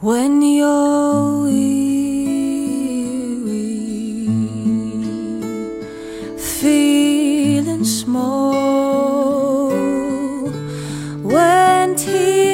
when you're weary, feeling small, when tears.